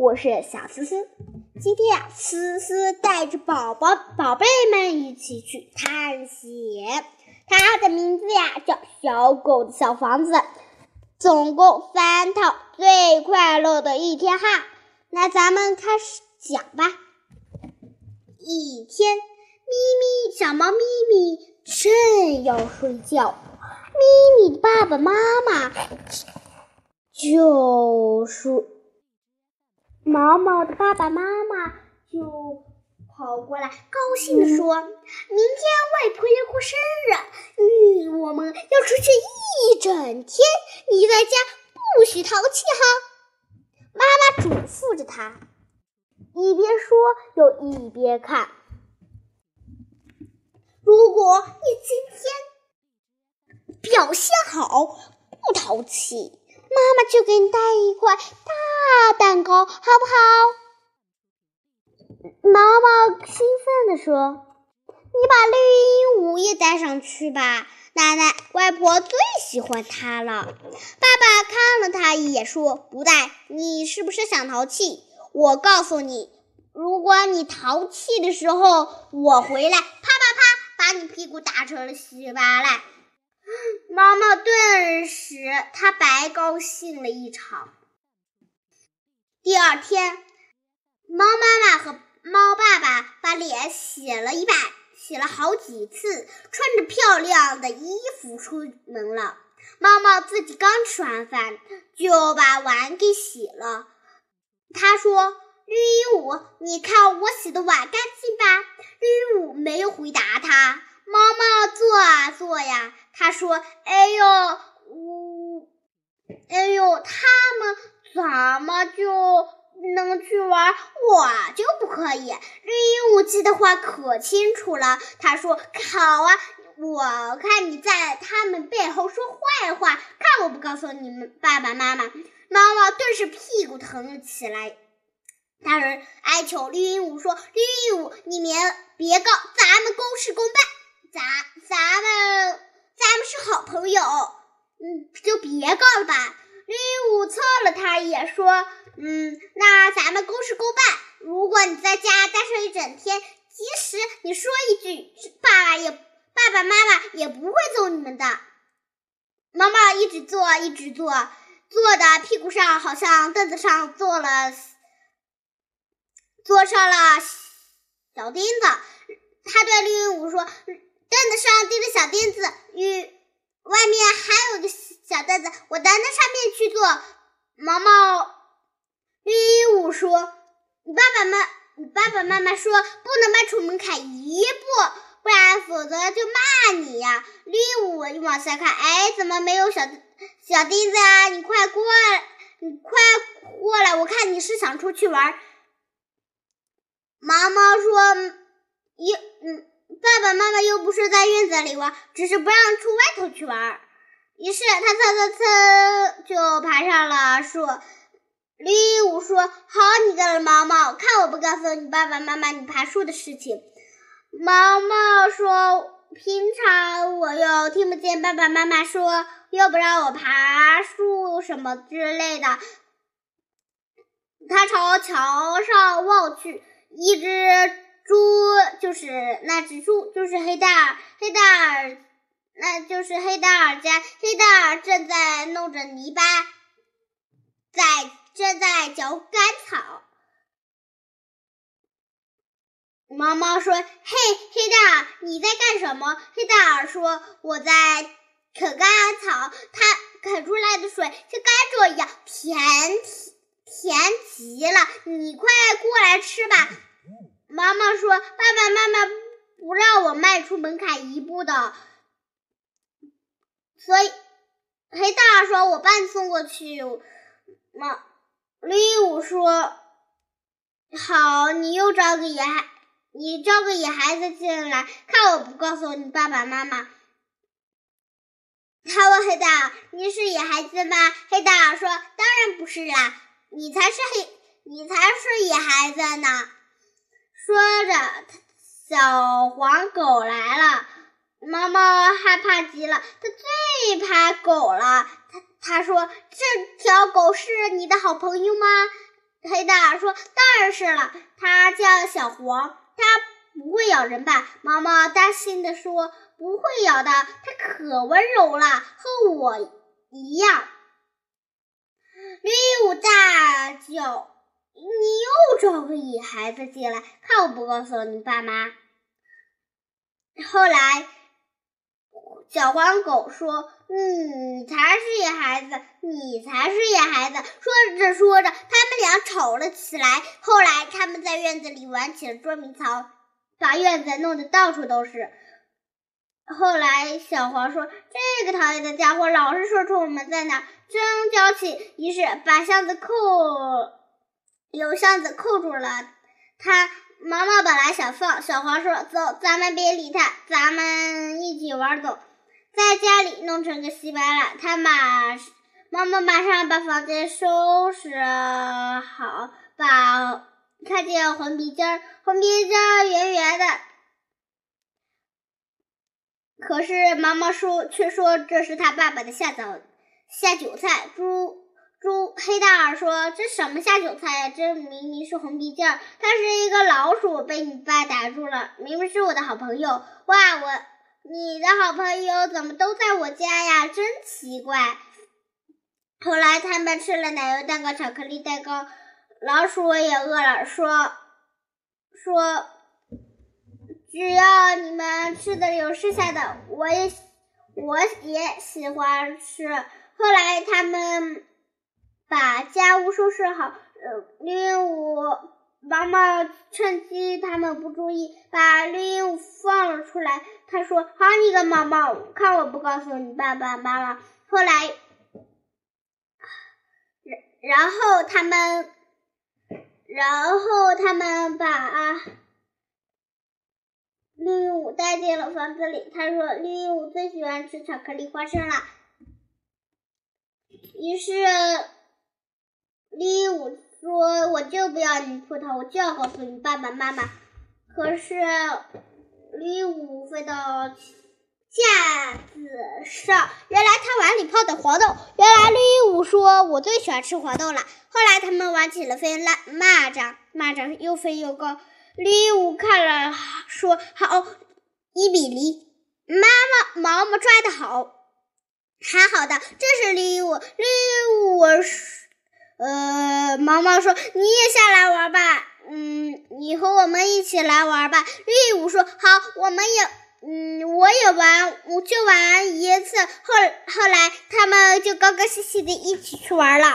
我是小思思。今天呀，思思带着宝宝、宝贝们一起去探险。它的名字呀叫《小狗的小房子》，总共三套，最快乐的一天哈。那咱们开始讲吧。一天，咪咪小猫咪咪正要睡觉，咪咪的爸爸妈妈就是毛毛的爸爸妈妈就跑过来，高兴地说：“明天外婆要过生日，嗯，我们要出去一整天，你在家不许淘气哈。”妈妈嘱咐着他，一边说又一边看。如果你今天表现好，不淘气。妈妈就给你带一块大蛋糕，好不好？毛毛兴奋地说：“你把绿鹦鹉也带上去吧，奶奶、外婆最喜欢它了。”爸爸看了他一眼，说：“不带，你是不是想淘气？我告诉你，如果你淘气的时候我回来，啪啪啪，把你屁股打成了稀巴烂。”毛毛顿时他白高兴了一场。第二天，猫妈妈和猫爸爸把脸洗了一百，洗了好几次，穿着漂亮的衣服出门了。猫猫自己刚吃完饭，就把碗给洗了。他说：“绿鹦鹉，你看我洗的碗干净吧？”绿鹦鹉没有回答他。猫猫坐啊坐呀，他说：“哎呦，我，哎呦，他们怎么就能去玩，我就不可以？”绿鹦鹉记得话可清楚了，他说：“好啊，我看你在他们背后说坏话，看我不告诉你们爸爸妈妈。”猫猫顿时屁股疼了起来，大人哀求绿鹦鹉说：“绿鹦鹉，你别别告，咱们公事公办。”咱咱们咱们是好朋友，嗯，就别告了吧。绿鹦鹉侧了他一眼，说：“嗯，那咱们公事公办。如果你在家待上一整天，即使你说一句，爸爸也爸爸妈妈也不会揍你们的。”毛毛一直坐，一直坐，坐的屁股上好像凳子上坐了，坐上了小钉子。他对绿鹦鹉说。凳子上钉着小钉子，与外面还有个小凳子，我到那上面去坐。毛毛绿鹦鹉说：“你爸爸妈，你爸爸妈妈说不能迈出门槛一步，不然否则就骂你呀。”绿鹦鹉往下看，哎，怎么没有小小钉子啊？你快过来，你快过来，我看你是想出去玩。毛毛说：“又嗯。”爸爸妈妈又不是在院子里玩，只是不让出外头去玩。于是他蹭蹭蹭就爬上了树。绿鹦鹉说：“好你个毛毛，看我不告诉你爸爸妈妈你爬树的事情。”毛毛说：“平常我又听不见爸爸妈妈说，又不让我爬树什么之类的。”他朝桥上望去，一只。猪就是那只猪，就是黑大耳，黑大耳，那就是黑大耳家。黑大耳正在弄着泥巴，在正在嚼干草。毛毛说：“嘿，黑大耳，你在干什么？”黑大耳说：“我在啃干草，它啃出来的水像甘蔗一样甜，甜极了。你快过来吃吧。”毛毛说：“爸爸妈妈不让我迈出门槛一步的，所以黑大说：‘我把你送过去。’妈，绿鹦鹉说：‘好，你又招个野孩，你招个野孩子进来，看我不告诉你爸爸妈妈。’他问黑大：‘你是野孩子吗？’黑大说：‘当然不是啦，你才是黑，你才是野孩子呢。’说着，小黄狗来了，毛毛害怕极了，它最怕狗了。他他说：“这条狗是你的好朋友吗？”黑大说：“当然是了，它叫小黄，它不会咬人吧？”毛毛担心的说：“不会咬的，它可温柔了，和我一样。”绿鹦鹉大叫：“你又找个野孩子进来，看我不告诉你爸妈！”后来，小黄狗说。你才是野孩子，你才是野孩子。说着说着，他们俩吵了起来。后来，他们在院子里玩起了捉迷藏，把院子弄得到处都是。后来，小黄说：“这个讨厌的家伙老是说出我们在哪，真娇气。”于是，把箱子扣，有箱子扣住了。他毛毛本来想放，小黄说：“走，咱们别理他，咱们一起玩走。”在家里弄成个稀巴烂，他马妈妈马上把房间收拾好，把看见红鼻尖儿，红鼻尖儿圆圆的，可是毛毛说却说这是他爸爸的下早下酒菜。猪猪黑大耳说这什么下酒菜呀？这明明是红鼻尖儿，它是一个老鼠，被你爸打住了。明明是我的好朋友，哇我。你的好朋友怎么都在我家呀？真奇怪。后来他们吃了奶油蛋糕、巧克力蛋糕，老鼠也饿了，说说只要你们吃的有剩下的，我也我也喜欢吃。后来他们把家务收拾好，呃，绿鹦鹉。毛毛趁机他们不注意，把绿鹦鹉放了出来。他说：“好你个毛毛，看我不告诉你爸爸妈妈。”后来，然然后他们，然后他们把绿鹦鹉带进了房子里。他说：“绿鹦鹉最喜欢吃巧克力花生了。”于是，绿鹦鹉。说我就不要你葡萄，我就要告诉你爸爸妈妈。可是绿鹦鹉飞到架子上，原来它碗里泡的黄豆。原来绿鹦鹉说：“我最喜欢吃黄豆了。”后来他们玩起了飞蚂蚂蚱，蚂蚱又飞又高。绿鹦鹉看了说：“好，一比零。”妈妈毛毛抓的好，还好的，这是绿鹦鹉。绿鹦鹉说。毛毛说：“你也下来玩吧，嗯，你和我们一起来玩吧。”绿鹦鹉说：“好，我们也，嗯，我也玩，我就玩一次。”后后来，他们就高高兴兴的一起去玩了。